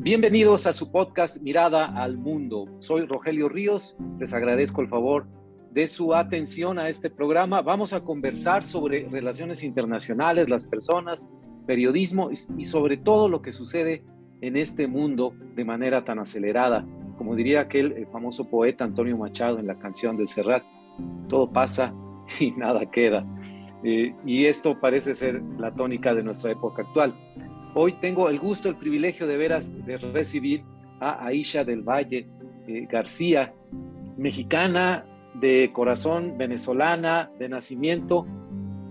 Bienvenidos a su podcast Mirada al Mundo. Soy Rogelio Ríos. Les agradezco el favor de su atención a este programa. Vamos a conversar sobre relaciones internacionales, las personas, periodismo y sobre todo lo que sucede en este mundo de manera tan acelerada. Como diría aquel famoso poeta Antonio Machado en la canción del Serrat, todo pasa y nada queda. Eh, y esto parece ser la tónica de nuestra época actual. Hoy tengo el gusto, el privilegio de veras de recibir a Aisha del Valle eh, García, mexicana de corazón, venezolana de nacimiento.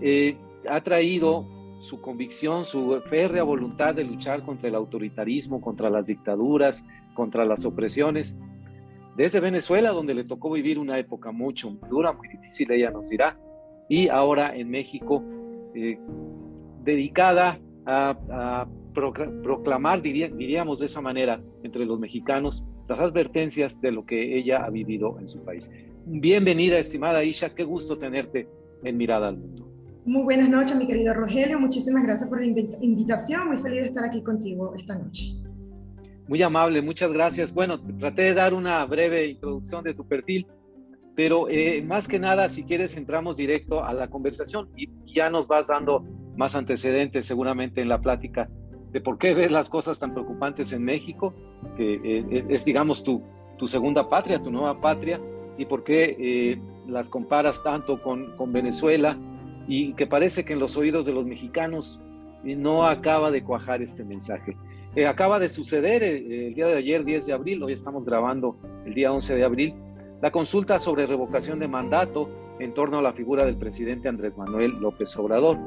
Eh, ha traído su convicción, su férrea voluntad de luchar contra el autoritarismo, contra las dictaduras, contra las opresiones. Desde Venezuela, donde le tocó vivir una época mucho dura, muy difícil, ella nos dirá, y ahora en México, eh, dedicada a, proclamar, diríamos de esa manera, entre los mexicanos, las advertencias de lo que ella ha vivido en su país. Bienvenida, estimada Isha, qué gusto tenerte en Mirada al Mundo. Muy buenas noches, mi querido Rogelio, muchísimas gracias por la invitación, muy feliz de estar aquí contigo esta noche. Muy amable, muchas gracias. Bueno, traté de dar una breve introducción de tu perfil, pero eh, más que nada, si quieres, entramos directo a la conversación y ya nos vas dando más antecedentes seguramente en la plática de por qué ves las cosas tan preocupantes en México, que eh, eh, es, digamos, tu, tu segunda patria, tu nueva patria, y por qué eh, las comparas tanto con, con, Venezuela y que parece que en los oídos de los mexicanos no acaba de cuajar este mensaje. acaba de suceder el día de ayer, 10 de abril, hoy estamos grabando el día 11 de abril, la consulta sobre revocación de mandato en torno a la figura del presidente Andrés Manuel López Obrador.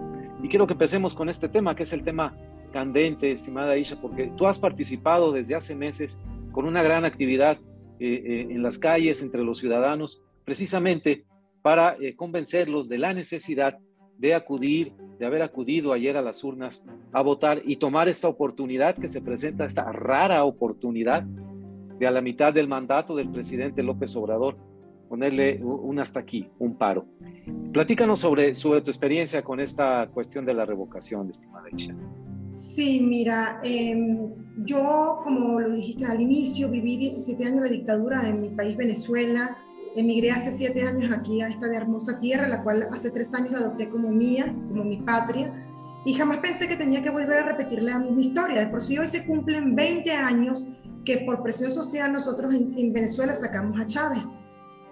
Y quiero que empecemos con este tema, que es el tema candente, estimada Isha, porque tú has participado desde hace meses con una gran actividad eh, eh, en las calles, entre los ciudadanos, precisamente para eh, convencerlos de la necesidad de acudir, de haber acudido ayer a las urnas a votar y tomar esta oportunidad que se presenta, esta rara oportunidad de a la mitad del mandato del presidente López Obrador, ponerle un hasta aquí, un paro. Platícanos sobre, sobre tu experiencia con esta cuestión de la revocación, estimada Isha. Sí, mira, em, yo, como lo dijiste al inicio, viví 17 años la dictadura en mi país, Venezuela. Emigré hace 7 años aquí a esta hermosa tierra, la cual hace 3 años la adopté como mía, como mi patria. Y jamás pensé que tenía que volver a repetir la misma historia. De por sí hoy se cumplen 20 años que por presión social nosotros en Venezuela sacamos a Chávez.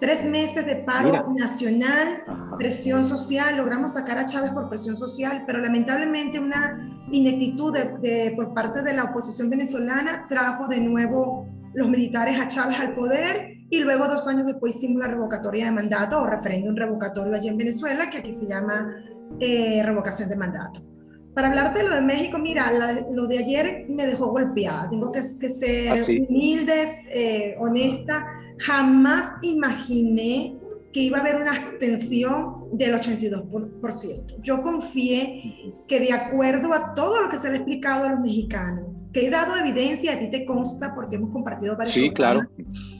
Tres meses de paro nacional, presión social, logramos sacar a Chávez por presión social, pero lamentablemente una ineptitud de, por parte de la oposición venezolana trajo de nuevo los militares a Chávez al poder y luego dos años después hicimos la revocatoria de mandato o referéndum revocatorio allí en Venezuela, que aquí se llama eh, revocación de mandato. Para hablarte de lo de México, mira, lo de ayer me dejó golpeada. Tengo que, ser ¿Ah, humilde, eh, honesta jamás imaginé que iba a haber una extensión del 82%. Yo confié que de acuerdo a todo lo que se le ha explicado a los mexicanos, que he dado evidencia, a ti te consta porque hemos compartido varias Sí, claro.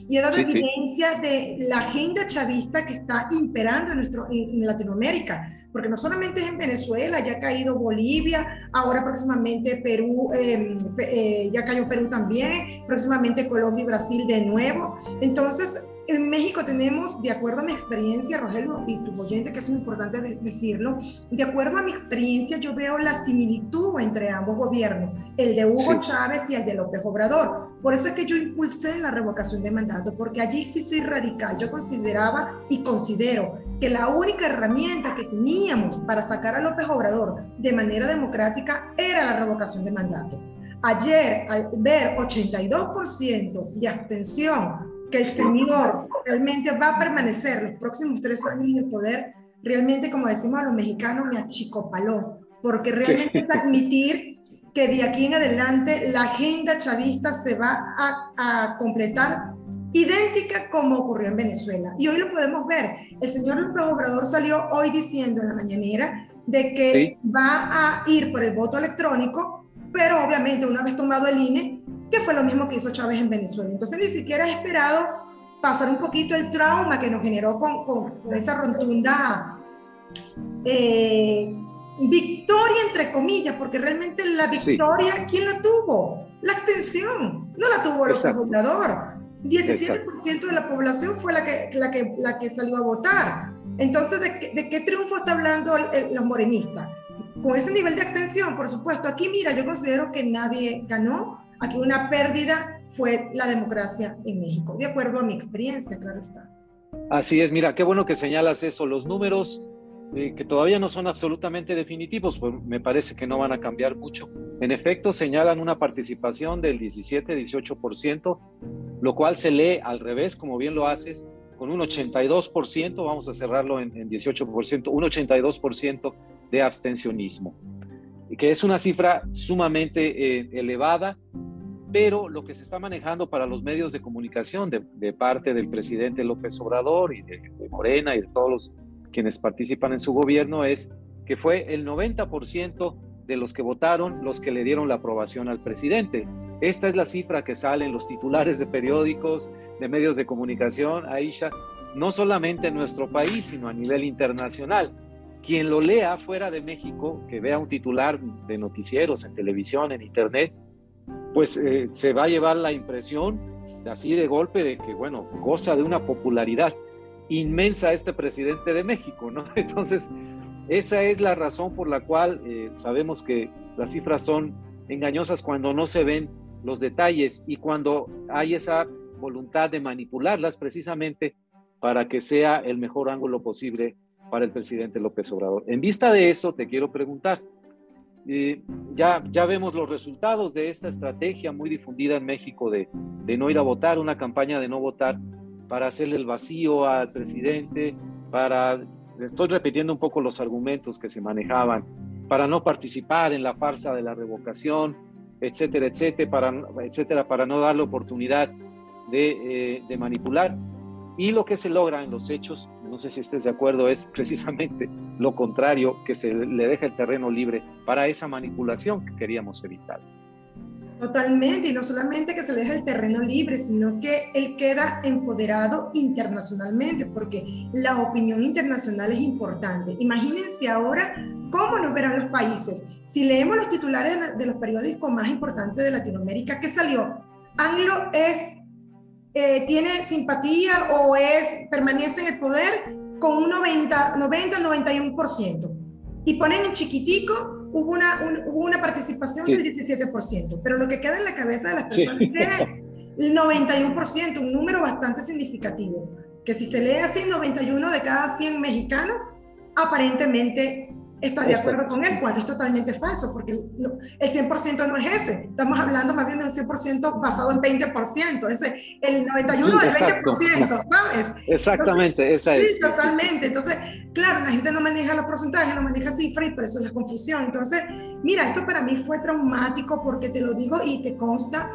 Y he dado evidencia de la agenda chavista que está imperando en, nuestro, en, Latinoamérica, porque no solamente es en Venezuela, ya ha caído Bolivia, ahora próximamente Perú, em, eh, ya cayó Perú también, próximamente Colombia y Brasil de nuevo. Entonces, en México tenemos, de acuerdo a mi experiencia, Rogelio, y tu oyente, que es importante decirlo, de acuerdo a mi experiencia, yo veo la similitud entre ambos gobiernos, el de Hugo Chávez y el de López Obrador. Por eso es que yo impulsé la revocación de mandato, porque allí sí soy radical. Yo consideraba y considero que la única herramienta que teníamos para sacar a López Obrador de manera democrática era la revocación de mandato. Ayer, al ver 82% de abstención que el Señor realmente va a permanecer los próximos tres años en el poder, realmente, como decimos a los mexicanos, me achicopaló, porque realmente es admitir que de aquí en adelante la agenda chavista se va a, a, completar idéntica como ocurrió en Venezuela. Y hoy lo podemos ver. El señor López Obrador salió hoy diciendo en la mañanera de que va a ir por el voto electrónico, pero obviamente una vez tomado el INE, que fue lo mismo que hizo Chávez en Venezuela. Entonces ni siquiera he esperado pasar un poquito el trauma que nos generó con, con, esa rotunda eh, victoria, entre comillas, porque realmente la victoria, ¿quién la tuvo? la abstención, no la tuvo el Obrador. 17% de la población fue la que, la, que, la que salió a votar. Entonces, ¿de, de qué triunfo está hablando los morenistas? Con ese nivel de abstención, por supuesto. Aquí, mira, yo considero que nadie ganó. Aquí una pérdida fue la democracia en México, de acuerdo a mi experiencia, claro está. Así es, mira, qué bueno que señalas eso. Los números eh, que todavía no son absolutamente definitivos, pues me parece que no van a cambiar mucho. En efecto, señalan una participación del 17-18%, lo cual se lee al revés, como bien lo haces, con un 82%, vamos a cerrarlo en, 18%, un 82% de abstencionismo, que es una cifra sumamente eh, elevada pero lo que se está manejando para los medios de comunicación de, parte del presidente López Obrador y de, Morena y de todos los quienes participan en su gobierno es que fue el 90% de los que votaron los que le dieron la aprobación al presidente. Esta es la cifra que sale en los titulares de periódicos, de medios de comunicación, Aisha, no solamente en nuestro país, sino a nivel internacional. Quien lo lea fuera de México, que vea un titular de noticieros en televisión, en internet, pues eh, se va a llevar la impresión así de golpe de que, bueno, goza de una popularidad inmensa este presidente de México, ¿no? Entonces, esa es la razón por la cual eh, sabemos que las cifras son engañosas cuando no se ven los detalles y cuando hay esa voluntad de manipularlas precisamente para que sea el mejor ángulo posible para el presidente López Obrador. En vista de eso, te quiero preguntar, ya, ya vemos los resultados de esta estrategia muy difundida en México de, de no ir a votar, una campaña de no votar para hacerle el vacío al presidente, para, estoy repitiendo un poco los argumentos que se manejaban, para no participar en la farsa de la revocación, etcétera, etcétera, para, etcétera, para no darle oportunidad de, eh, de manipular. Y lo que se logra en los hechos no sé si estés de acuerdo, es precisamente lo contrario, que se le deja el terreno libre para esa manipulación que queríamos evitar. Totalmente, y no solamente que se le deja el terreno libre, sino que él queda empoderado internacionalmente, porque la opinión internacional es importante. Imagínense ahora cómo nos verán los países. Si leemos los titulares de los periódicos más importantes de Latinoamérica, ¿qué salió? Anglo es eh, tiene simpatía o es, permanece en el poder con un 90, 90 91%. Y ponen en chiquitico, hubo una, hubo una participación del 17%, pero lo que queda en la cabeza de las personas es el 91%, un número bastante significativo, que si se lee así, 91 de cada 100 mexicanos, aparentemente está de acuerdo con él, cuando es totalmente falso, porque el, 100% no es ese. Estamos hablando más bien de un 100% basado en 20%, ese, el 91 del 20%, ¿sabes? Exactamente, esa es. Sí, totalmente. Entonces, claro, la gente no maneja los porcentajes, no maneja cifras y por eso es la confusión. Entonces, mira, esto para mí fue traumático porque te lo digo y te consta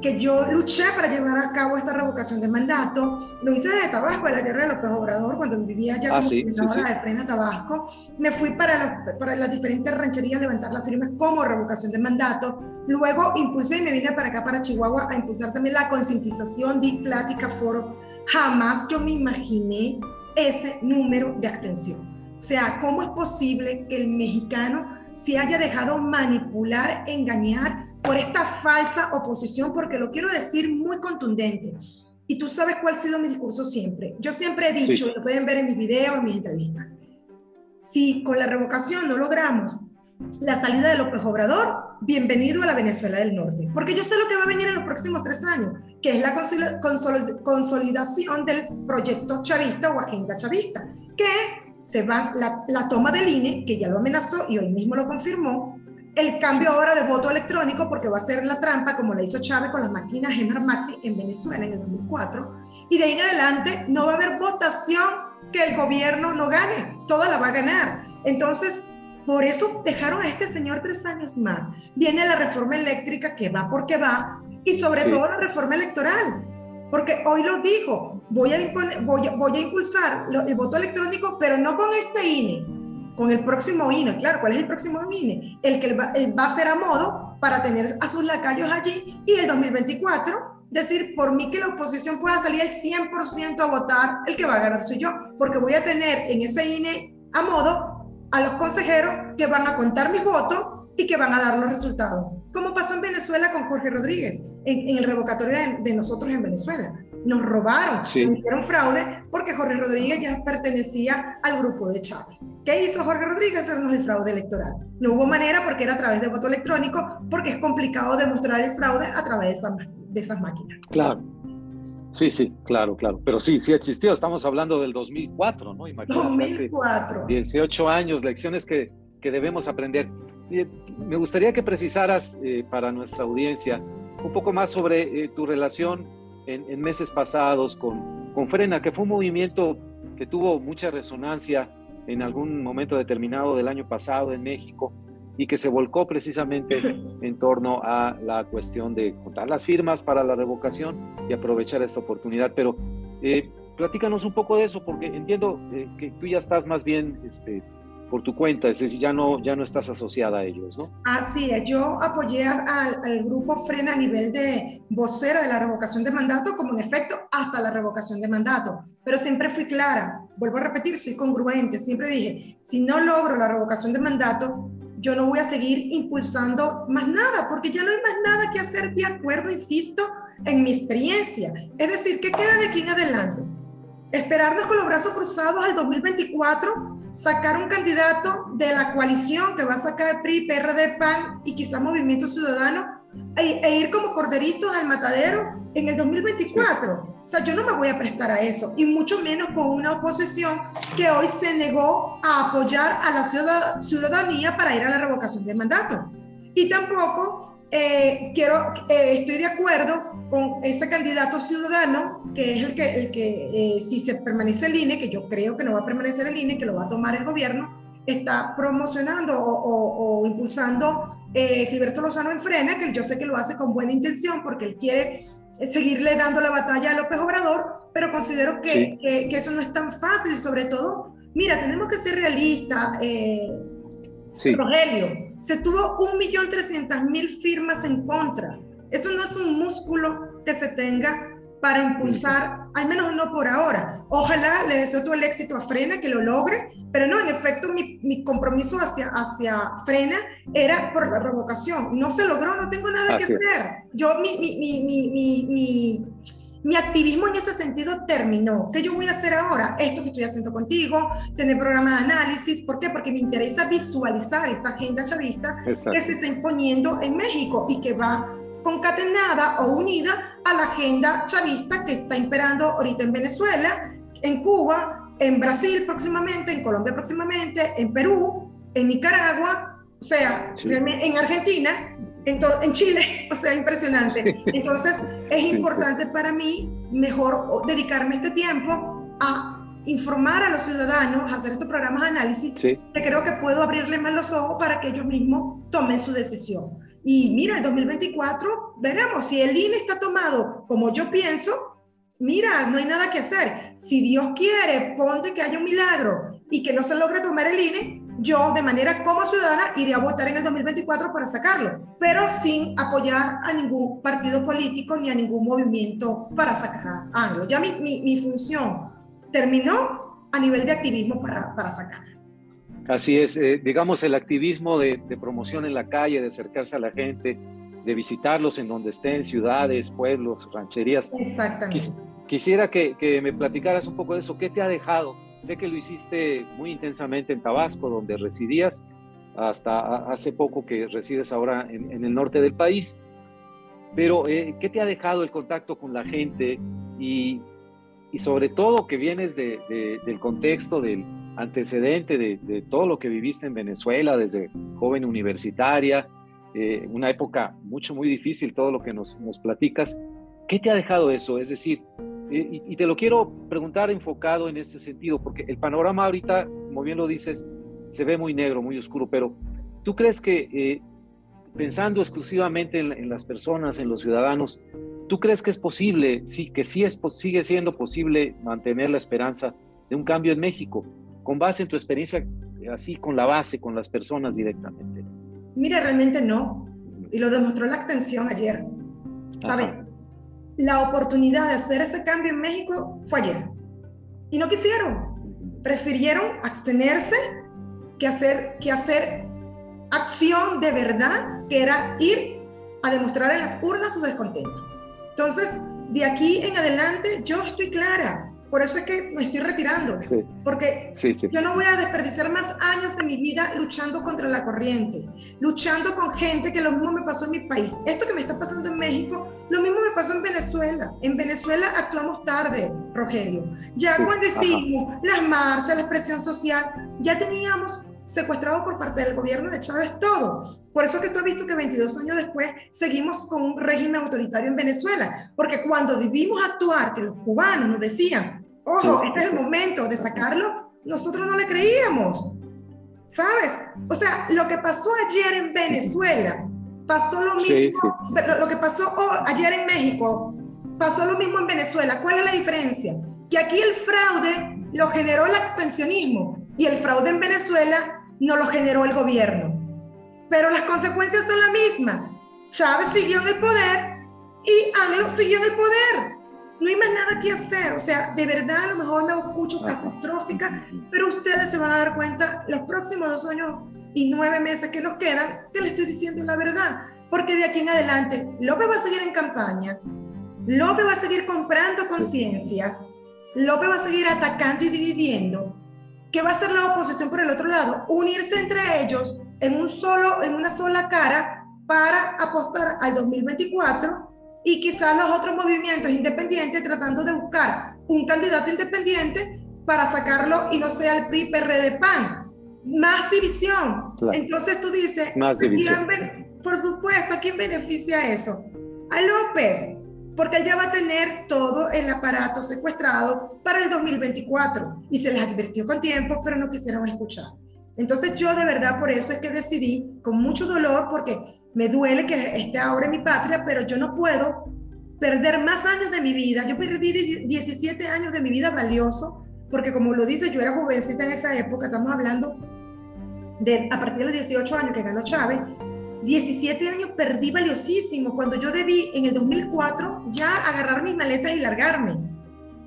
que yo luché para llevar a cabo esta revocación de mandato. Lo hice desde Tabasco, de la tierra de López Obrador, cuando vivía allá ah, como sí, de Frena, Tabasco. Me fui para, para las diferentes rancherías a levantar las firmas como revocación de mandato. Luego impulsé y me vine para acá, para Chihuahua, a impulsar también la concientización de plática, foro. Jamás yo me imaginé ese número de abstención. O sea, ¿cómo es posible que el mexicano se haya dejado manipular, engañar por esta falsa oposición, porque lo quiero decir muy contundente. Y tú sabes cuál ha sido mi discurso siempre. Yo siempre he dicho, y lo pueden ver en mis videos, en mis entrevistas, si con la revocación no logramos la salida de López Obrador, bienvenido a la Venezuela del Norte. Porque yo sé lo que va a venir en los próximos tres años, que es la consolidación del proyecto chavista o agenda chavista, que es se va la, toma del INE, que ya lo amenazó y hoy mismo lo confirmó, el cambio ahora de voto electrónico, porque va a ser la trampa, como la hizo Chávez con las máquinas Gemarmati en Venezuela en el 2004, y de ahí en adelante no va a haber votación que el gobierno no gane, toda la va a ganar. Entonces, por eso dejaron a este señor tres años más. Viene la reforma eléctrica que va porque va, y sobre todo la reforma electoral, porque hoy lo dijo, voy a, voy, voy a impulsar el voto electrónico, pero no con este INE, con el próximo INE. Claro, ¿cuál es el próximo INE? El que va, va a ser a modo para tener a sus lacayos allí y el 2024 decir, por mí que la oposición pueda salir el 100% a votar, el que va a ganar soy yo, porque voy a tener en ese INE a modo a los consejeros que van a contar mis votos y que van a dar los resultados. Como pasó en Venezuela con Jorge Rodríguez, en, el revocatorio de, nosotros en Venezuela. Nos robaron, nos hicieron fraude porque Jorge Rodríguez ya pertenecía al grupo de Chávez. ¿Qué hizo Jorge Rodríguez? Hacernos el fraude electoral. No hubo manera porque era a través de voto electrónico, porque es complicado demostrar el fraude a través de esas máquinas. Claro. Sí, sí, claro, claro. Pero sí, sí existió. Estamos hablando del 2004, ¿no? Imagínate, 2004. 18 años, lecciones que, que debemos aprender. me gustaría que precisaras eh, para nuestra audiencia un poco más sobre eh, tu relación en, en, meses pasados con, con Frena, que fue un movimiento que tuvo mucha resonancia en algún momento determinado del año pasado en México y que se volcó precisamente en torno a la cuestión de contar las firmas para la revocación y aprovechar esta oportunidad. Pero eh, platícanos un poco de eso, porque entiendo eh, que tú ya estás más bien este, por tu cuenta, es decir, ya no, ya no estás asociada a ellos, ¿no? Así es, yo apoyé al, grupo Frena a nivel de vocera de la revocación de mandato, como en efecto hasta la revocación de mandato, pero siempre fui clara, vuelvo a repetir, soy congruente, siempre dije, si no logro la revocación de mandato, yo no voy a seguir impulsando más nada, porque ya no hay más nada que hacer de acuerdo, insisto, en mi experiencia. Es decir, ¿qué queda de aquí en adelante? Esperarnos con los brazos cruzados al 2024, sacar un candidato de la coalición que va a sacar PRI, PRD, PAN y quizás Movimiento Ciudadano e, e ir como corderitos al matadero en el 2024. O sea, yo no me voy a prestar a eso, y mucho menos con una oposición que hoy se negó a apoyar a la ciudadanía para ir a la revocación del mandato. Y tampoco eh, quiero, eh, estoy de acuerdo con ese candidato ciudadano, que es el que, el que eh, si se permanece el INE, que yo creo que no va a permanecer el INE, que lo va a tomar el gobierno, está promocionando o, impulsando Gilberto Lozano en Frena, que yo sé que lo hace con buena intención porque él quiere seguirle dando la batalla a López Obrador, pero considero que, que, eso no es tan fácil, sobre todo, mira, tenemos que ser realistas. Eh, Rogelio, se tuvo 1.300.000 firmas en contra. Eso no es un músculo que se tenga para impulsar, al menos no por ahora. Ojalá le deseo todo el éxito a Frena, que lo logre, pero no, en efecto, mi, mi compromiso hacia, hacia Frena era por la revocación. No se logró, no tengo nada que hacer. Yo, mi, mi, mi, mi, activismo en ese sentido terminó. ¿Qué yo voy a hacer ahora? Esto que estoy haciendo contigo, tener programa de análisis. ¿Por qué? Porque me interesa visualizar esta agenda chavista que se está imponiendo en México y que va concatenada o unida a la agenda chavista que está imperando ahorita en Venezuela, en Cuba, en Brasil próximamente, en Colombia próximamente, en Perú, en Nicaragua, o sea, en Argentina, en, en, Chile, o sea, impresionante. Entonces, es importante para mí mejor dedicarme este tiempo a informar a los ciudadanos, hacer estos programas de análisis, que creo que puedo abrirles más los ojos para que ellos mismos tomen su decisión. Y mira, el 2024 veremos si el INE está tomado como yo pienso. Mira, no hay nada que hacer. Si Dios quiere, ponte que haya un milagro y que no se logre tomar el INE, yo de manera como ciudadana iré a votar en el 2024 para sacarlo, pero sin apoyar a ningún partido político ni a ningún movimiento para sacar a Anglo. Ya mi, mi, mi función terminó a nivel de activismo para, para sacar. Así es, eh, digamos, el activismo de, promoción en la calle, de acercarse a la gente, de visitarlos en donde estén, ciudades, pueblos, rancherías. Exactamente. quisiera que, me platicaras un poco de eso. ¿Qué te ha dejado? Sé que lo hiciste muy intensamente en Tabasco, donde residías, hasta hace poco que resides ahora en, el norte del país. Pero, eh, ¿qué te ha dejado el contacto con la gente? Y, sobre todo que vienes del contexto del antecedente de, todo lo que viviste en Venezuela desde joven universitaria, eh, una época mucho, muy difícil, todo lo que nos, nos platicas. ¿Qué te ha dejado eso? Es decir, eh, y, te lo quiero preguntar enfocado en este sentido, porque el panorama ahorita, como bien lo dices, se ve muy negro, muy oscuro, pero ¿tú crees que eh, pensando exclusivamente en, las personas, en los ciudadanos, ¿tú crees que es posible, sí, que sí es, sigue siendo posible mantener la esperanza de un cambio en México? con base en tu experiencia, así con la base, con las personas directamente? Mira, realmente no. Y lo demostró la extensión ayer. ¿Saben? La oportunidad de hacer ese cambio en México fue ayer. Y no quisieron. Prefirieron abstenerse que hacer, que hacer acción de verdad, que era ir a demostrar en las urnas su descontento. Entonces, de aquí en adelante, yo estoy clara. Por eso es que me estoy retirando. Porque yo no voy a desperdiciar más años de mi vida luchando contra la corriente, luchando con gente que lo mismo me pasó en mi país. Esto que me está pasando en México, lo mismo me pasó en Venezuela. En Venezuela actuamos tarde, Rogelio. Ya cuando hicimos las marchas, la expresión social, ya teníamos secuestrado por parte del gobierno de Chávez todo. Por eso que tú has visto que 22 años después seguimos con un régimen autoritario en Venezuela, porque cuando debimos actuar, que los cubanos nos decían, ojo, este es el momento de sacarlo, nosotros no le creíamos. ¿Sabes? O sea, lo que pasó ayer en Venezuela, pasó lo mismo, lo que pasó ayer en México, pasó lo mismo en Venezuela. ¿Cuál es la diferencia? Que aquí el fraude lo generó el abstencionismo y el fraude en Venezuela no lo generó el gobierno. Pero las consecuencias son las mismas. Chávez siguió en el poder y AMLO siguió en el poder. No hay más nada que hacer. O sea, de verdad, a lo mejor me escucho catastrófica, pero ustedes se van a dar cuenta los próximos dos años y nueve meses que nos quedan que le estoy diciendo la verdad. Porque de aquí en adelante, López va a seguir en campaña, López va a seguir comprando conciencias, López va a seguir atacando y dividiendo ¿Qué va a hacer la oposición por el otro lado? Unirse entre ellos en, un solo, en una sola cara para apostar al 2024 y quizás los otros movimientos independientes tratando de buscar un candidato independiente para sacarlo y no sea el PRI, PRD, PAN. Más división. Entonces tú dices, Más división. por supuesto, ¿a quién beneficia eso? A López, porque él ya va a tener todo el aparato secuestrado para el 2024 y se les advirtió con tiempo, pero no quisieron escuchar. Entonces yo de verdad por eso es que decidí, con mucho dolor, porque me duele que esté ahora en mi patria, pero yo no puedo perder más años de mi vida. Yo perdí 17 años de mi vida valioso, porque como lo dice, yo era jovencita en esa época, estamos hablando de a partir de los 18 años que ganó Chávez, 17 años perdí valiosísimo cuando yo debí en el 2004 ya agarrar mis maletas y largarme.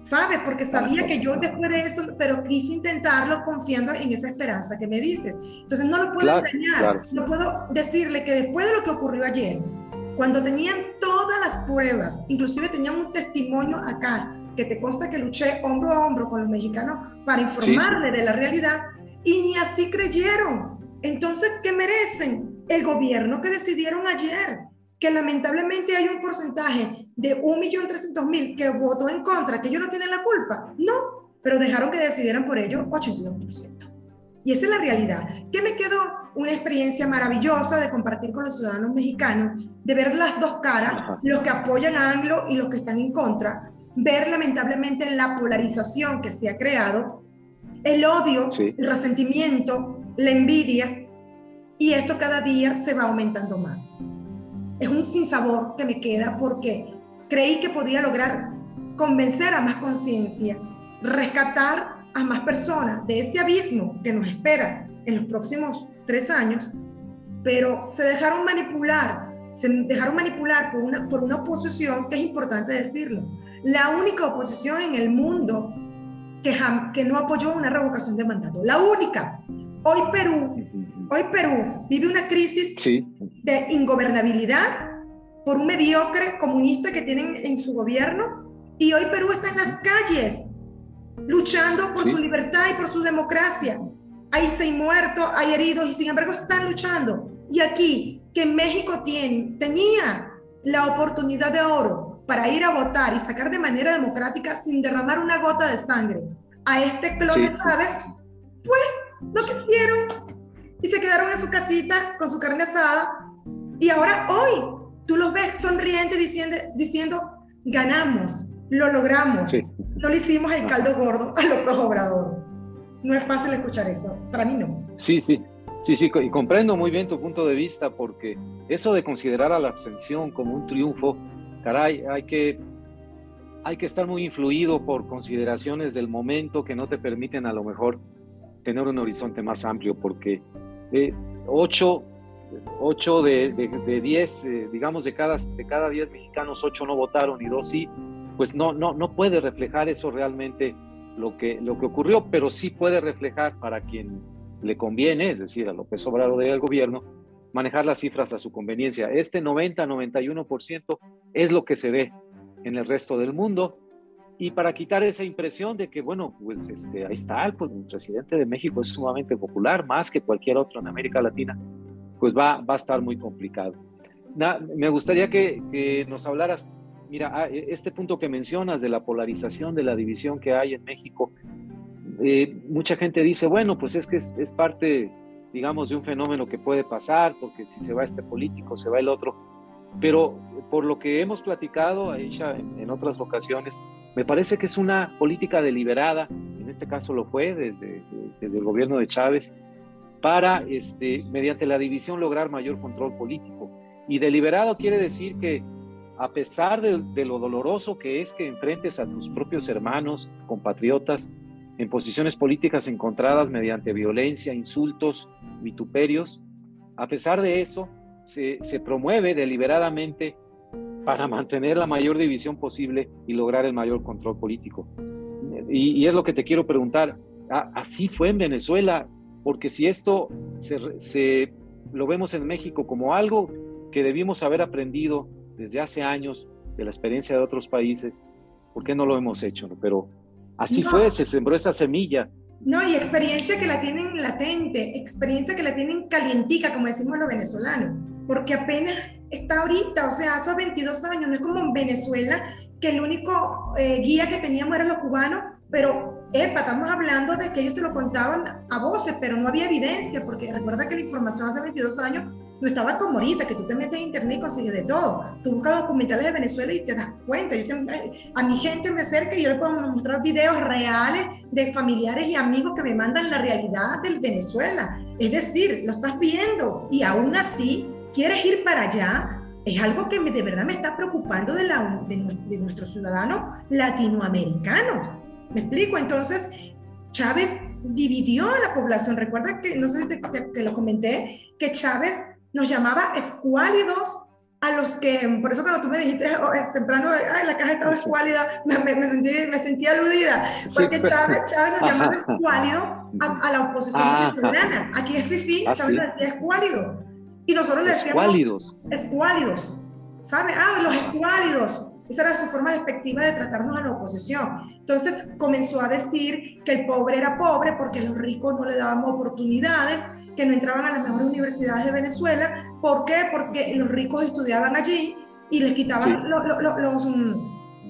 ¿Sabes? Porque sabía que yo después de eso, pero quise intentarlo confiando en esa esperanza que me dices. Entonces no lo puedo engañar, no puedo decirle que después de lo que ocurrió ayer, cuando tenían todas las pruebas, inclusive tenían un testimonio acá, que te consta que luché hombro a hombro con los mexicanos para informarle de la realidad, y ni así creyeron. Entonces, ¿qué merecen? el gobierno que decidieron ayer, que lamentablemente hay un porcentaje de 1.300.000 que votó en contra, que ellos no tienen la culpa. No, pero dejaron que decidieran por ello 82%. Y esa es la realidad. ¿Qué me quedó? Una experiencia maravillosa de compartir con los ciudadanos mexicanos, de ver las dos caras, los que apoyan a Anglo y los que están en contra, ver lamentablemente la polarización que se ha creado, el odio, el resentimiento, la envidia, y esto cada día se va aumentando más. Es un sinsabor que me queda porque creí que podía lograr convencer a más conciencia, rescatar a más personas de ese abismo que nos espera en los próximos tres años, pero se dejaron manipular, se dejaron manipular por una, por una oposición que es importante decirlo. La única oposición en el mundo que, que no apoyó una revocación de mandato. La única. Hoy Perú Hoy Perú vive una crisis de ingobernabilidad por un mediocre comunista que tienen en su gobierno y hoy Perú está en las calles luchando por su libertad y por su democracia. Hay seis muertos, hay heridos y sin embargo están luchando. Y aquí, que México tiene, tenía la oportunidad de oro para ir a votar y sacar de manera democrática sin derramar una gota de sangre a este clon de Chávez, pues no quisieron y se quedaron en su casita con su carne asada. Y ahora hoy tú los ves sonrientes diciendo, diciendo ganamos, lo logramos. No le hicimos el caldo gordo a López Obrador. No es fácil escuchar eso. Para mí no. Sí, sí. Sí, sí, y comprendo muy bien tu punto de vista porque eso de considerar a la abstención como un triunfo, caray, hay que, hay que estar muy influido por consideraciones del momento que no te permiten a lo mejor tener un horizonte más amplio porque 8, de, de, 10, eh, digamos, de cada, de cada 10 mexicanos, 8 no votaron y 2 sí, pues no, no, no puede reflejar eso realmente lo que, lo que ocurrió, pero sí puede reflejar para quien le conviene, es decir, a López Obrador del gobierno, manejar las cifras a su conveniencia. Este 90-91% es lo que se ve en el resto del mundo. Y para quitar esa impresión de que, bueno, pues este, ahí está, pues, el presidente de México es sumamente popular, más que cualquier otro en América Latina, pues va, va a estar muy complicado. me gustaría que, nos hablaras, mira, ah, e, este punto que mencionas de la polarización, de la división que hay en México, eh, mucha gente dice, bueno, pues es que es parte digamos, de un fenómeno que puede pasar, porque si se va este político, se va el otro. Pero por lo que hemos platicado, Aisha, en, en otras ocasiones, me parece que es una política deliberada, en este caso lo fue desde, desde el gobierno de Chávez, para, este, mediante la división, lograr mayor control político. Y deliberado quiere decir que a pesar de, de, lo doloroso que es que enfrentes a tus propios hermanos, compatriotas, en posiciones políticas encontradas mediante violencia, insultos, vituperios. A pesar de eso, se, promueve deliberadamente para mantener la mayor división posible y lograr el mayor control político. Y, es lo que te quiero preguntar, ¿así fue en Venezuela? Porque si esto se, lo vemos en México como algo que debimos haber aprendido desde hace años de la experiencia de otros países, ¿por qué no lo hemos hecho? Pero Así fue, se sembró esa semilla. No, y experiencia que la tienen latente, experiencia que la tienen calientica, como decimos los venezolanos, porque apenas está ahorita, o sea, hace 22 años, no es como en Venezuela, que el único eh, guía que teníamos eran los cubanos, pero Epa, estamos hablando de que ellos te lo contaban a voces, pero no había evidencia, porque recuerda que la información hace 22 años no estaba como ahorita, que tú te metes en internet y consigues de todo. Tú buscas documentales de Venezuela y te das cuenta. Yo a mi gente me acerca y yo le puedo mostrar videos reales de familiares y amigos que me mandan la realidad del Venezuela. Es decir, lo estás viendo y aún así quieres ir para allá. Es algo que de verdad me está preocupando de, la, de, de nuestros ciudadanos latinoamericanos ¿Me explico? Entonces, Chávez dividió a la población. Recuerda que, no sé si te, lo comenté, que Chávez nos llamaba escuálidos a los que, por eso cuando tú me dijiste oh, es temprano, ay, la caja estaba escuálida, me, me, sentí, me sentí aludida, porque Chávez, Chávez, nos llamaba escuálido a, la oposición venezolana. Aquí es FIFI, ah, Chávez decía escuálido. Y nosotros le decíamos... Escuálidos. Escuálidos. ¿Sabe? Ah, los escuálidos. Esa era su forma despectiva de tratarnos a la oposición. Entonces comenzó a decir que el pobre era pobre porque los ricos no le dábamos oportunidades, que no entraban a las mejores universidades de Venezuela. ¿Por qué? Porque los ricos estudiaban allí y les quitaban los, mm,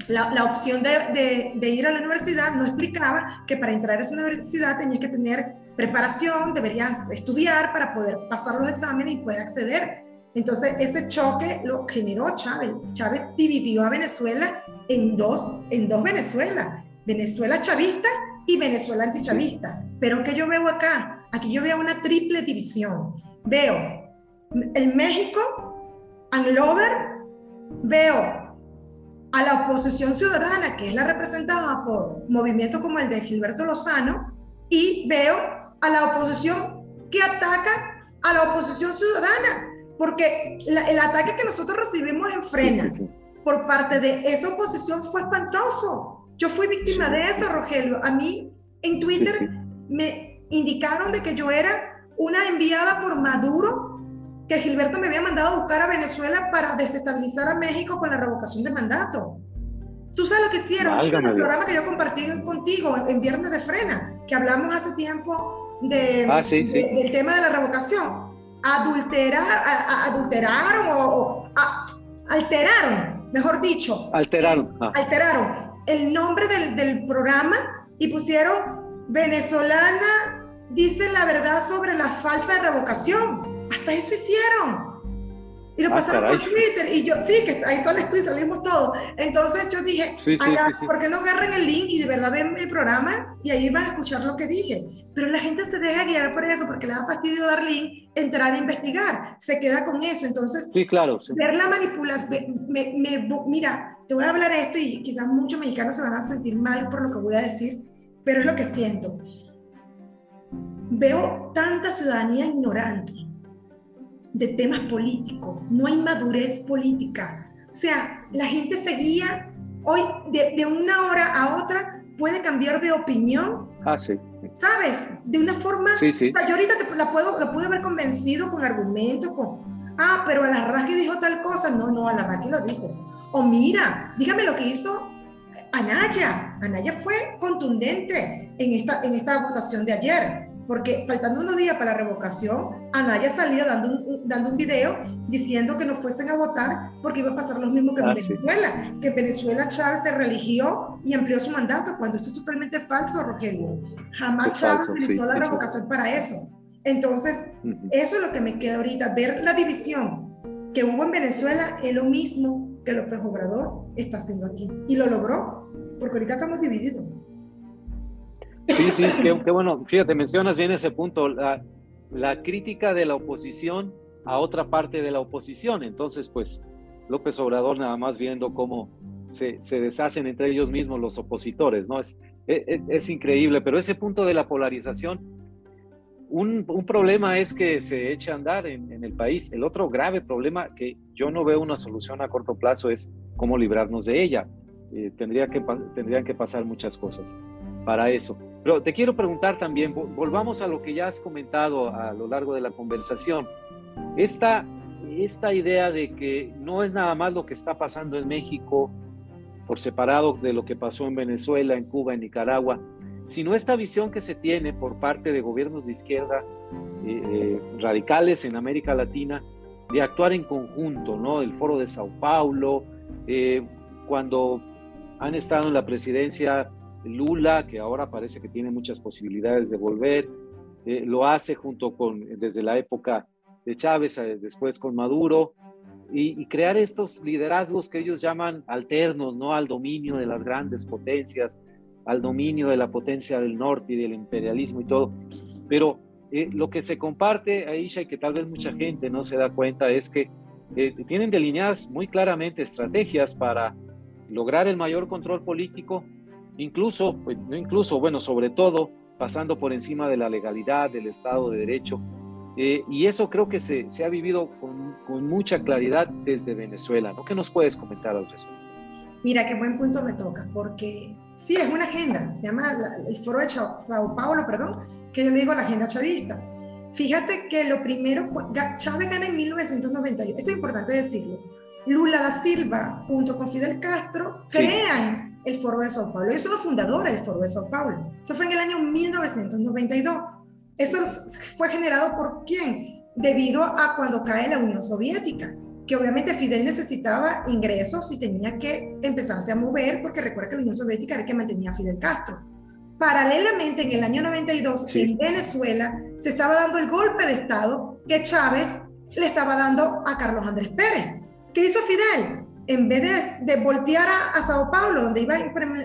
la, opción de, de, ir a la universidad. No explicaba que para entrar a esa universidad tenías que tener preparación, deberías estudiar para poder pasar los exámenes y poder acceder entonces, ese choque lo generó Chávez. Chávez dividió a Venezuela en dos, en dos Venezuela. Venezuela chavista y Venezuela antichavista. Pero ¿qué yo veo acá? Aquí yo veo una triple división. Veo el México, Anglover, veo a la oposición ciudadana, que es la representada por movimientos como el de Gilberto Lozano, y veo a la oposición que ataca a la oposición ciudadana porque el ataque que nosotros recibimos en Frena por parte de esa oposición fue espantoso. Yo fui víctima de eso, Rogelio. A mí en Twitter me indicaron de que yo era una enviada por Maduro, que Gilberto me había mandado a buscar a Venezuela para desestabilizar a México con la revocación de mandato. Tú sabes lo que hicieron en el programa que yo compartí contigo en Viernes de Frena, que hablamos hace tiempo de, ah, del tema de la revocación adulterar, adulteraron o, alteraron, mejor dicho. Alteraron. Ah. Alteraron el nombre del, del, programa y pusieron venezolana dice la verdad sobre la falsa revocación. Hasta eso hicieron. Y lo ah, pasaron por Twitter. Y yo, sí, que ahí sales tú y salimos todos. Entonces yo dije, sí, ¿por qué no agarran el link y de verdad ven el programa y ahí van a escuchar lo que dije? Pero la gente se deja guiar por eso, porque le da fastidio dar link, entrar a investigar. Se queda con eso. Entonces, sí, claro, ver la manipulación. Me, mira, te voy a hablar esto y quizás muchos mexicanos se van a sentir mal por lo que voy a decir, pero es lo que siento. Veo tanta ciudadanía ignorante de temas políticos, no hay madurez política. O sea, la gente seguía, hoy de, una hora a otra puede cambiar de opinión. Ah, sí. ¿sabes? De una forma... Sí, sí. O sea, yo ahorita la, puedo, la pude haber convencido con argumentos, con... Ah, pero Alarraqui dijo tal cosa. No, no, Alarraqui lo dijo. O mira, dígame lo que hizo Anaya. Anaya fue contundente en esta, en esta votación de ayer porque faltando unos días para la revocación, Anaya salió dando un, dando un video diciendo que no fuesen a votar porque iba a pasar lo mismo que en ah, Venezuela, que Venezuela Chávez se religió y amplió su mandato, cuando eso es totalmente falso, Rogelio. Jamás Chávez utilizó la revocación para eso. Entonces, eso es lo que me queda ahorita, ver la división que hubo en Venezuela es lo mismo que López Obrador está haciendo aquí. Y lo logró, porque ahorita estamos divididos. Sí, sí, qué, bueno. Fíjate, mencionas bien ese punto, la, la, crítica de la oposición a otra parte de la oposición. Entonces, pues López Obrador nada más viendo cómo se, se deshacen entre ellos mismos los opositores, ¿no? Es, es, es increíble, pero ese punto de la polarización, un, un, problema es que se eche a andar en, en, el país. El otro grave problema que yo no veo una solución a corto plazo es cómo librarnos de ella. Eh, tendría que, tendrían que pasar muchas cosas para eso. Pero te quiero preguntar también, volvamos a lo que ya has comentado a lo largo de la conversación. Esta, esta idea de que no es nada más lo que está pasando en México por separado de lo que pasó en Venezuela, en Cuba, en Nicaragua, sino esta visión que se tiene por parte de gobiernos de izquierda eh, eh, radicales en América Latina de actuar en conjunto, ¿no? El Foro de Sao Paulo, eh, cuando han estado en la presidencia Lula, que ahora parece que tiene muchas posibilidades de volver, lo hace junto con, desde la época de Chávez, eh, después con Maduro, y, crear estos liderazgos que ellos llaman alternos, ¿no? Al dominio de las grandes potencias, al dominio de la potencia del norte y del imperialismo y todo. Pero eh, lo que se comparte, Aisha, y que tal vez mucha gente no se da cuenta, es que tienen delineadas muy claramente estrategias para lograr el mayor control político incluso, pues, no incluso, bueno, sobre todo pasando por encima de la legalidad, del Estado de Derecho. Eh, y eso creo que se, se ha vivido con, con, mucha claridad desde Venezuela. ¿no? ¿Qué nos puedes comentar al respecto? Mira, qué buen punto me toca, porque sí, es una agenda, se llama el Foro de Sao Paulo, perdón, que yo le digo la agenda chavista. Fíjate que lo primero, Chávez gana en 1991, esto es importante decirlo. Lula da Silva, junto con Fidel Castro, crean el Foro de Sao Paulo. Ellos son los fundadores del Foro de Sao Paulo. Eso fue en el año 1992. Eso fue generado por quién? Debido a cuando cae la Unión Soviética, que obviamente Fidel necesitaba ingresos y tenía que empezarse a mover, porque recuerda que la Unión Soviética era el que mantenía a Fidel Castro. Paralelamente, en el año 92, en Venezuela, se estaba dando el golpe de Estado que Chávez le estaba dando a Carlos Andrés Pérez. ¿Qué hizo Fidel? En vez de, voltear a, Sao Paulo, donde iba a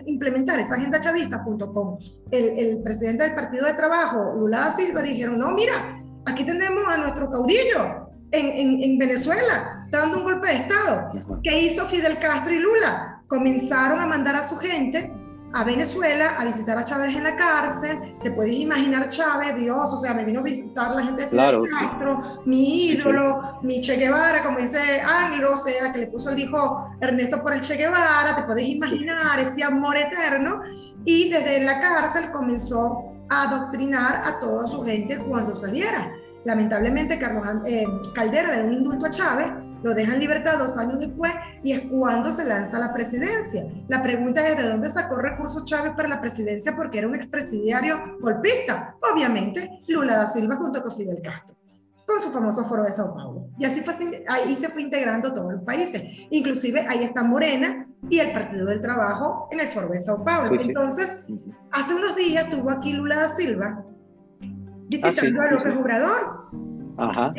implementar esa agenda chavista junto con el, presidente del Partido de Trabajo, Lula da Silva, dijeron, no, mira, aquí tenemos a nuestro caudillo en, en Venezuela, dando un golpe de Estado. ¿Qué hizo Fidel Castro y Lula? Comenzaron a mandar a su gente a Venezuela a visitar a Chávez en la cárcel. Te puedes imaginar Chávez, Dios, o sea, me vino a visitar la gente de Fidel Castro, mi ídolo, mi Che Guevara, como dice Ángelo, o sea, que le puso el dijo Ernesto por el Che Guevara, te puedes imaginar ese amor eterno. Y desde la cárcel comenzó a adoctrinar a toda su gente cuando saliera. Lamentablemente, Carlos eh, Caldera le da un indulto a Chávez lo dejan libertad dos años después y es cuando se lanza la presidencia. La pregunta es de dónde sacó recursos Chávez para la presidencia porque era un expresidiario golpista. Obviamente, Lula da Silva junto con Fidel Castro con su famoso foro de Sao Paulo. Y así fue, ahí se fue integrando todos los países. Inclusive ahí está Morena y el Partido del Trabajo en el foro de Sao Paulo. Entonces, hace unos días tuvo aquí Lula da Silva visitando ah, a López Obrador. Ajá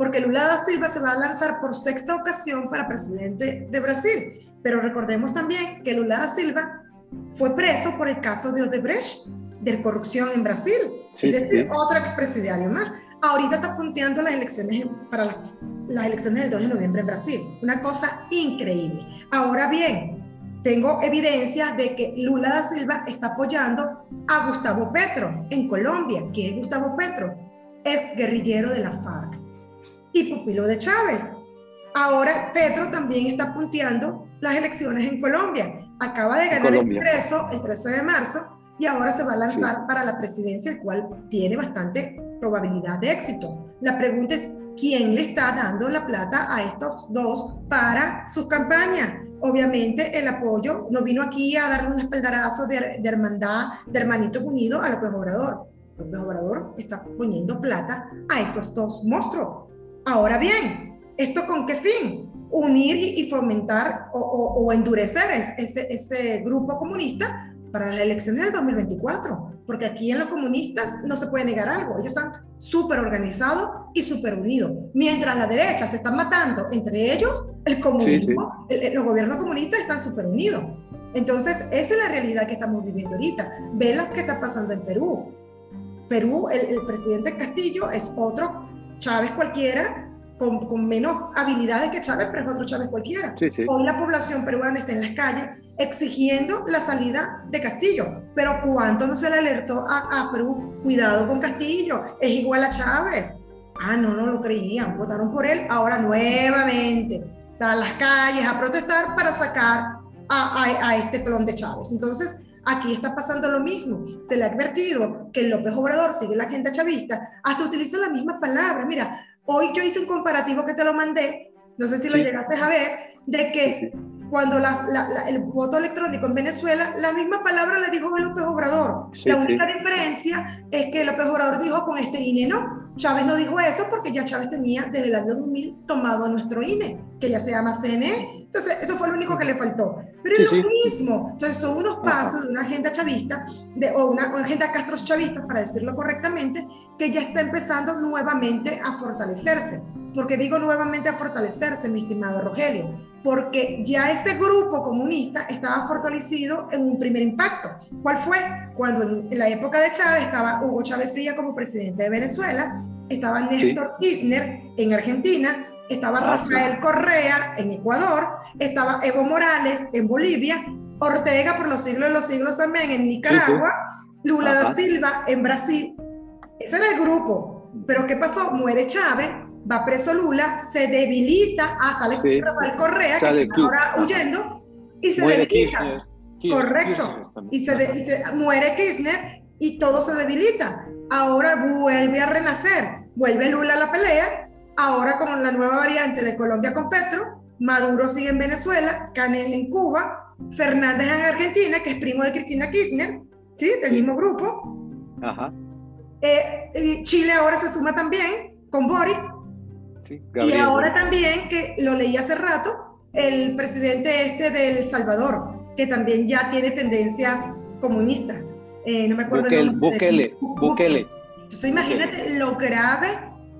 porque Lula da Silva se va a lanzar por sexta ocasión para presidente de Brasil. Pero recordemos también que Lula da Silva fue preso por el caso de Odebrecht, de corrupción en Brasil. es decir, otro expresidiario más. Ahorita está punteando las elecciones para las, las elecciones del 2 de noviembre en Brasil. Una cosa increíble. Ahora bien, tengo evidencia de que Lula da Silva está apoyando a Gustavo Petro en Colombia. ¿Quién es Gustavo Petro? Es guerrillero de la FARC y pupilo de Chávez. Ahora Petro también está punteando las elecciones en Colombia. Acaba de ganar el preso el 13 de marzo y ahora se va a lanzar para la presidencia, el cual tiene bastante probabilidad de éxito. La pregunta es, ¿quién le está dando la plata a estos dos para sus campañas? Obviamente el apoyo no vino aquí a darle un espaldarazo de, de hermandad, de hermanitos unidos a López Obrador. López Obrador está poniendo plata a esos dos monstruos. Ahora bien, ¿esto con qué fin? Unir y, fomentar o, o, endurecer ese, ese grupo comunista para las elecciones del 2024, porque aquí en los comunistas no se puede negar algo, ellos están súper organizados y súper unidos, mientras la derecha se están matando entre ellos, el comunismo, los gobiernos comunistas están súper unidos. Entonces, esa es la realidad que estamos viviendo ahorita. Ve lo que está pasando en Perú. Perú, el, presidente Castillo es otro Chávez cualquiera, con, con, menos habilidades que Chávez, pero es otro Chávez cualquiera. Hoy la población peruana está en las calles exigiendo la salida de Castillo. Pero ¿cuánto no se le alertó a, Perú? Cuidado con Castillo, es igual a Chávez. Ah, no, no lo creían, votaron por él. Ahora nuevamente están las calles a protestar para sacar a, a, este clon de Chávez. Entonces, aquí está pasando lo mismo. Se le ha advertido que López Obrador sigue la agenda chavista, hasta utiliza las mismas palabras. Mira, hoy yo hice un comparativo que te lo mandé, no sé si lo llegaste a ver, de que cuando el voto electrónico en Venezuela, la misma palabra le dijo López Obrador. la única diferencia es que López Obrador dijo con este INE no. Chávez no dijo eso porque ya Chávez tenía desde el año 2000 tomado nuestro INE, que ya se llama CNE. Entonces, eso fue lo único que le faltó. Pero es lo mismo. Entonces, son unos pasos de una agenda chavista, de, o una, una agenda castro-chavista, para decirlo correctamente, que ya está empezando nuevamente a fortalecerse. Porque digo nuevamente a fortalecerse, mi estimado Rogelio, porque ya ese grupo comunista estaba fortalecido en un primer impacto. ¿Cuál fue? Cuando en la época de Chávez estaba Hugo Chávez Fría como presidente de Venezuela, estaba Néstor Kirchner en Argentina, estaba ah, Rafael Correa en Ecuador, estaba Evo Morales en Bolivia, Ortega por los siglos de los siglos también en Nicaragua, Lula da Silva en Brasil. Ese era el grupo. Pero ¿qué pasó? Muere Chávez, va preso Lula, se debilita, ah, sale Rafael Correa, que está ahora huyendo, y se debilita. Correcto. y, se muere Kirchner y todo se debilita. Ahora vuelve a renacer, vuelve Lula a la pelea, ahora con la nueva variante de Colombia con Petro, Maduro sigue en Venezuela, Canel en Cuba, Fernández en Argentina, que es primo de Cristina Kirchner, ¿sí? Del mismo grupo. Ajá. Eh, Chile ahora se suma también con Boric, y ahora también, que lo leí hace rato, el presidente este de El Salvador, que también ya tiene tendencias comunistas. Eh, no me acuerdo el nombre. Bukele, Bukele. Entonces imagínate lo grave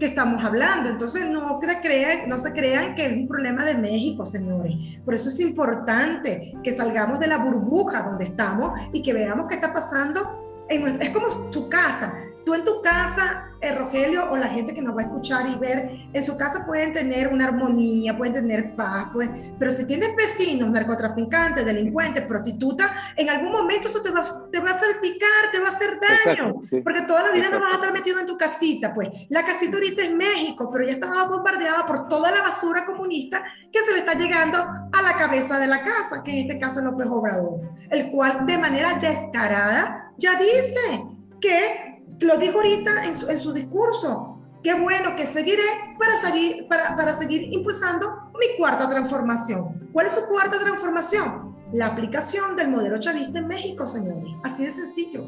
que estamos hablando. Entonces no, crean, no se crean que es un problema de México, señores. Por eso es importante que salgamos de la burbuja donde estamos y que veamos qué está pasando. En es como tu casa. Tú en tu casa eh, Rogelio o la gente que nos va a escuchar y ver, en su casa pueden tener una armonía, pueden tener paz, pues, pero si tienes vecinos, narcotraficantes, delincuentes, prostitutas, en algún momento eso te va, te va a salpicar, te va a hacer daño, porque toda la vida no vas a estar metido en tu casita, pues. La casita ahorita es México, pero ya está bombardeada por toda la basura comunista que se le está llegando a la cabeza de la casa, que en este caso es López Obrador, el cual de manera descarada ya dice que lo dijo ahorita en su, en su discurso. Qué bueno que seguiré para seguir, para, para seguir impulsando mi cuarta transformación. ¿Cuál es su cuarta transformación? La aplicación del modelo chavista en México, señores. Así de sencillo.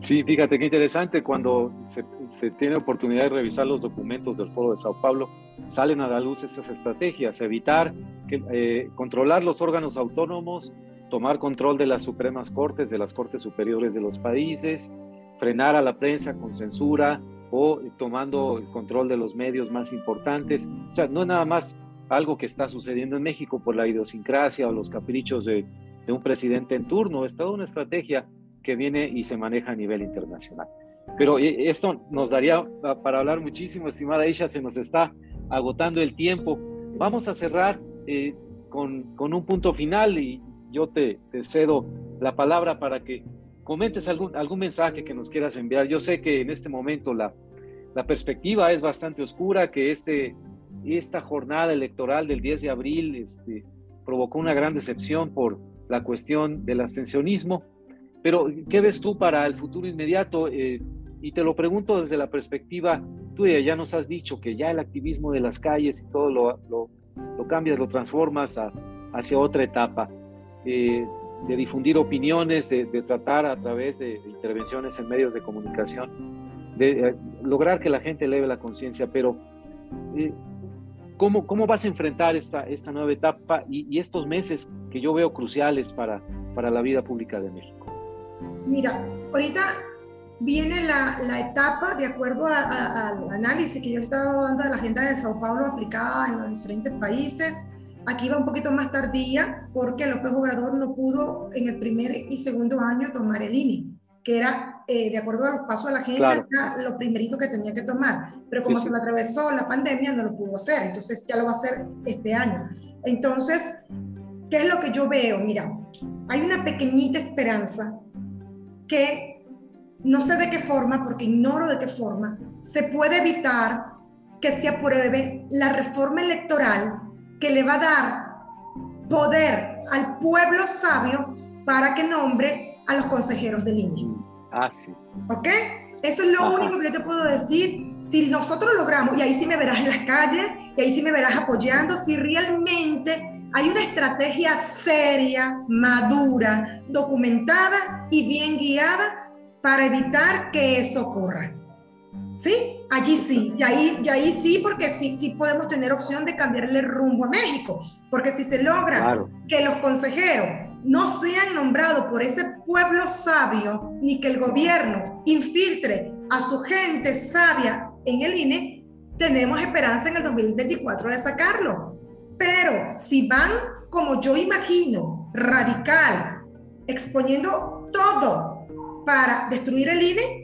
Sí, fíjate qué interesante, cuando se, se, tiene oportunidad de revisar los documentos del Foro de Sao Paulo, salen a la luz esas estrategias, evitar, que, eh, controlar los órganos autónomos, tomar control de las Supremas Cortes, de las Cortes Superiores de los países, frenar a la prensa con censura o tomando el control de los medios más importantes. O sea, no es nada más algo que está sucediendo en México por la idiosincrasia o los caprichos de, un presidente en turno, es toda una estrategia que viene y se maneja a nivel internacional. Pero eh, esto nos daría para hablar muchísimo, estimada Isha, se nos está agotando el tiempo. Vamos a cerrar eh, con, con, un punto final y yo te, te cedo la palabra para que comentes algún, algún mensaje que nos quieras enviar. Yo sé que en este momento la, la perspectiva es bastante oscura, que este, esta jornada electoral del 10 de abril este, provocó una gran decepción por la cuestión del abstencionismo, Pero, ¿qué ves tú para el futuro inmediato? Eh, y te lo pregunto desde la perspectiva tuya, ya nos has dicho que ya el activismo de las calles y todo lo, lo, lo cambias, lo transformas hacia otra etapa. Eh, de difundir opiniones, de, tratar a través de, intervenciones en medios de comunicación, de eh, lograr que la gente eleve la conciencia, pero eh, ¿cómo, ¿cómo, vas a enfrentar esta, esta nueva etapa y, estos meses que yo veo cruciales para, para la vida pública de México? Mira, ahorita viene la, la etapa, de acuerdo al análisis que yo he estado dando de la agenda de Sao Paulo aplicada en los diferentes países, Aquí va un poquito más tardía porque López Obrador no pudo en el primer y segundo año tomar el INE, que era, eh, de acuerdo a los pasos de la gente, lo primerito que tenía que tomar. Pero como se le atravesó la pandemia, no lo pudo hacer. Entonces ya lo va a hacer este año. Entonces, ¿qué es lo que yo veo? Mira, hay una pequeñita esperanza que no sé de qué forma, porque ignoro de qué forma, se puede evitar que se apruebe la reforma electoral que le va a dar poder al pueblo sabio para que nombre a los consejeros del INE. Ah, sí. ¿Ok? Eso es lo único que yo te puedo decir. Si nosotros logramos, y ahí sí me verás en las calles, y ahí sí me verás apoyando, si realmente hay una estrategia seria, madura, documentada y bien guiada para evitar que eso ocurra. ¿Sí? Allí sí, y ahí, y ahí sí, porque sí, sí podemos tener opción de cambiarle rumbo a México, porque si se logra que los consejeros no sean nombrados por ese pueblo sabio, ni que el gobierno infiltre a su gente sabia en el INE, tenemos esperanza en el 2024 de sacarlo. Pero si van, como yo imagino, radical, exponiendo todo para destruir el INE,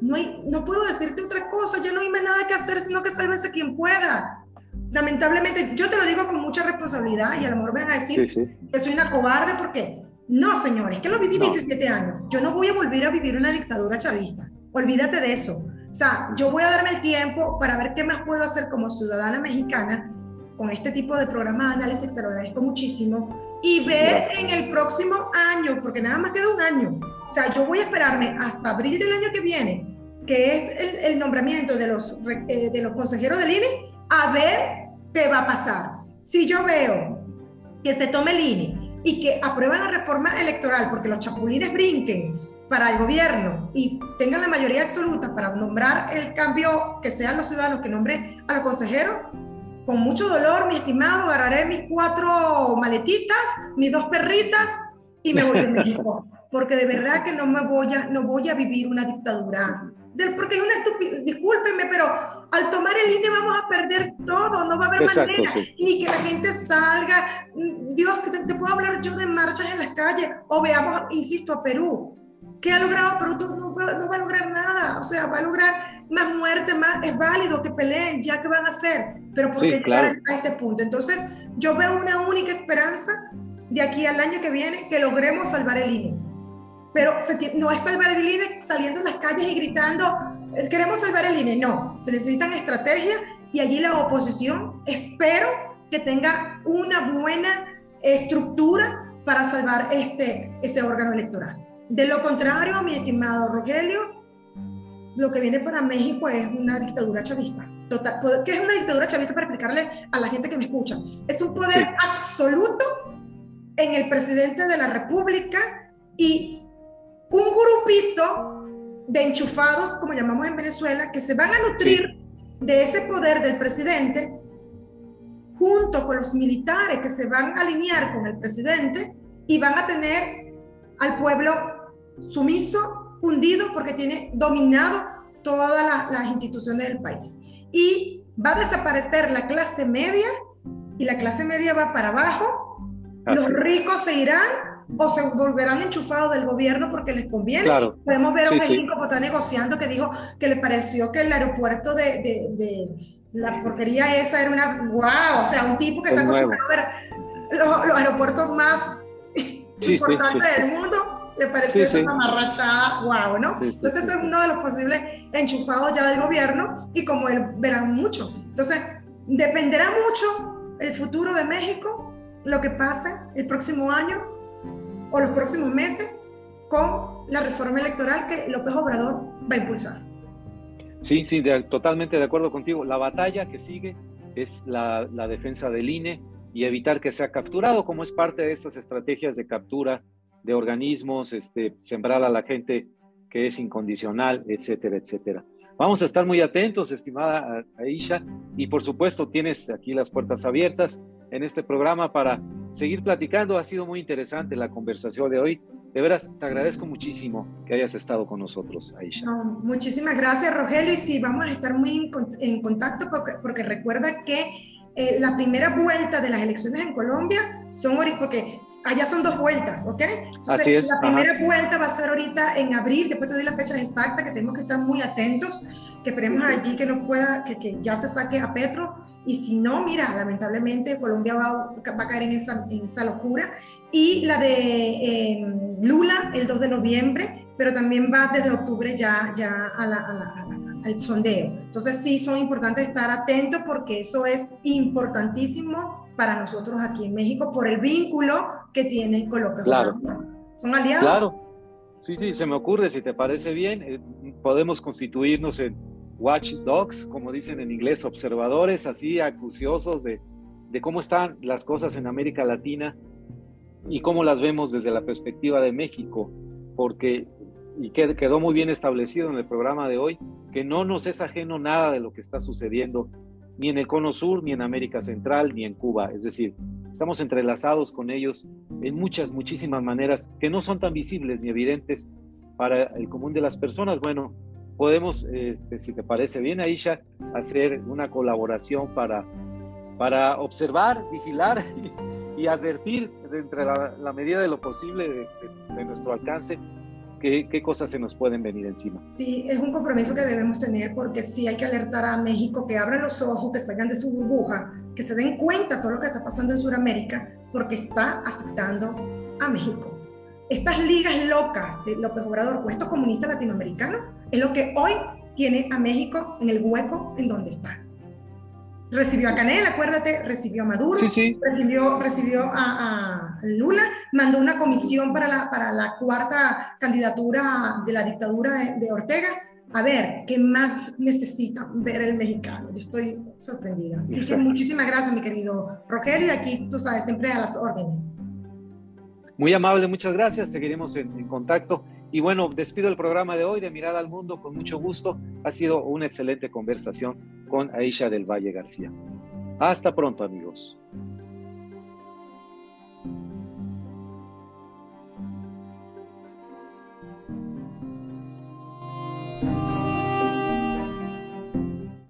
no, no puedo decirte otra cosa, ya no hay más nada que hacer, sino que sálvese quien pueda. Lamentablemente, yo te lo digo con mucha responsabilidad y a lo mejor van a decir que soy una cobarde porque no, señores, que lo viví 17 años. Yo no voy a volver a vivir una dictadura chavista. Olvídate de eso. O sea, yo voy a darme el tiempo para ver qué más puedo hacer como ciudadana mexicana con este tipo de programa de análisis, te lo agradezco muchísimo, y ver en el próximo año, porque nada más queda un año, o sea, yo voy a esperarme hasta abril del año que viene que es el, nombramiento de los, eh, de los consejeros del INE, a ver qué va a pasar. Si yo veo que se tome el INE y que aprueban la reforma electoral porque los chapulines brinquen para el gobierno y tengan la mayoría absoluta para nombrar el cambio, que sean los ciudadanos que nombren a los consejeros, con mucho dolor, mi estimado, agarraré mis cuatro maletitas, mis dos perritas y me voy a México. Porque de verdad que no me voy a, no voy a vivir una dictadura. Del, porque es una estupidez, discúlpenme, pero al tomar el INE vamos a perder todo, no va a haber manera, ni que la gente salga, Dios, que te, puedo hablar yo de marchas en las calles, o veamos, insisto, a Perú, ¿qué ha logrado Perú? No, no, va a lograr nada, o sea, va a lograr más muerte, más, es válido que peleen, ya que van a hacer, pero ¿por qué llegar a este punto? Entonces, yo veo una única esperanza de aquí al año que viene, que logremos salvar el INE pero no es salvar el INE saliendo en las calles y gritando, queremos salvar el INE, no, se necesitan estrategias y allí la oposición espero que tenga una buena estructura para salvar este, ese órgano electoral. De lo contrario, mi estimado Rogelio, lo que viene para México es una dictadura chavista. Total, ¿Qué es una dictadura chavista para explicarle a la gente que me escucha? Es un poder absoluto en el presidente de la República y un grupito de enchufados, como llamamos en Venezuela, que se van a nutrir de ese poder del presidente junto con los militares que se van a alinear con el presidente y van a tener al pueblo sumiso, hundido, porque tiene dominado todas las instituciones del país. Y va a desaparecer la clase media y la clase media va para abajo, los ricos se irán o se volverán enchufados del gobierno porque les conviene. Podemos ver a un México que está negociando que dijo que le pareció que el aeropuerto de, de, la porquería esa era una wow, o sea, un tipo que está acostumbrado a ver los, aeropuertos más importantes del mundo, le pareció una marracha wow, ¿no? Entonces es uno de los posibles enchufados ya del gobierno y como él verán mucho. Entonces, dependerá mucho el futuro de México, lo que pase el próximo año o los próximos meses con la reforma electoral que López Obrador va a impulsar. Sí, sí, totalmente de acuerdo contigo. La batalla que sigue es la, la, defensa del INE y evitar que sea capturado, como es parte de estas estrategias de captura de organismos, este, sembrar a la gente que es incondicional, etcétera, etcétera. Vamos a estar muy atentos, estimada Aisha, y por supuesto tienes aquí las puertas abiertas en este programa para seguir platicando. Ha sido muy interesante la conversación de hoy. De veras, te agradezco muchísimo que hayas estado con nosotros, Aisha. muchísimas gracias, Rogelio. Y sí, vamos a estar muy en, contacto porque, recuerda que eh, la primera vuelta de las elecciones en Colombia son porque allá son dos vueltas, ¿ok? Así es. La primera vuelta va a ser ahorita en abril, después te doy las fechas exactas que tenemos que estar muy atentos, que esperemos allí que no pueda, que, que, ya se saque a Petro. Y si no, mira, lamentablemente Colombia va, va a caer en esa, en esa locura. Y la de em, Lula, el 2 de noviembre, pero también va desde octubre ya, ya a la, a la al sondeo. Entonces sí son importantes estar atentos porque eso es importantísimo para nosotros aquí en México por el vínculo que tiene con lo que claro. son aliados. Claro. Sí, sí, se me ocurre, si te parece bien, eh, podemos constituirnos en watchdogs, como dicen en inglés, observadores así acuciosos de, de cómo están las cosas en América Latina y cómo las vemos desde la perspectiva de México, porque y quedó muy bien establecido en el programa de hoy, que no nos es ajeno nada de lo que está sucediendo ni en el Cono Sur, ni en América Central, ni en Cuba. Es decir, estamos entrelazados con ellos en muchas, muchísimas maneras que no son tan visibles ni evidentes para el común de las personas. Bueno, podemos, este, si te parece bien, Aisha, hacer una colaboración para, para observar, vigilar y, advertir entre la, medida de lo posible de nuestro alcance ¿Qué, cosas se nos pueden venir encima? Sí, es un compromiso que debemos tener porque sí hay que alertar a México que abran los ojos, que salgan de su burbuja, que se den cuenta todo lo que está pasando en Sudamérica porque está afectando a México. Estas ligas locas de López Obrador con estos comunistas latinoamericanos es lo que hoy tiene a México en el hueco en donde está. Recibió a Canel, acuérdate, recibió a Maduro, recibió, recibió a, Lula, mandó una comisión para la, para la cuarta candidatura de la dictadura de, Ortega. A ver, ¿qué más necesita ver el mexicano? Yo estoy sorprendida. Así que muchísimas gracias, mi querido Rogelio, y aquí tú sabes, siempre a las órdenes. Muy amable, muchas gracias. Seguiremos en contacto. Y bueno, despido el programa de hoy de Mirada al Mundo con mucho gusto. Ha sido una excelente conversación con Aisha del Valle García. Hasta pronto, amigos.